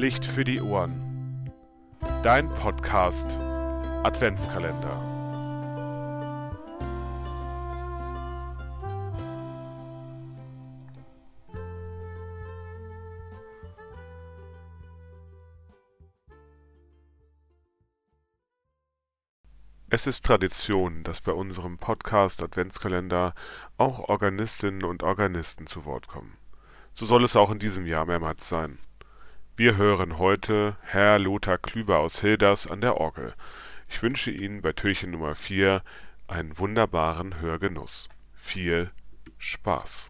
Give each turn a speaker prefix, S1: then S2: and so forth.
S1: Licht für die Ohren. Dein Podcast Adventskalender. Es ist Tradition, dass bei unserem Podcast Adventskalender auch Organistinnen und Organisten zu Wort kommen. So soll es auch in diesem Jahr mehrmals sein. Wir hören heute Herr Lothar Klüber aus Hilders an der Orgel. Ich wünsche Ihnen bei Türchen Nummer 4 einen wunderbaren Hörgenuss. Viel Spaß!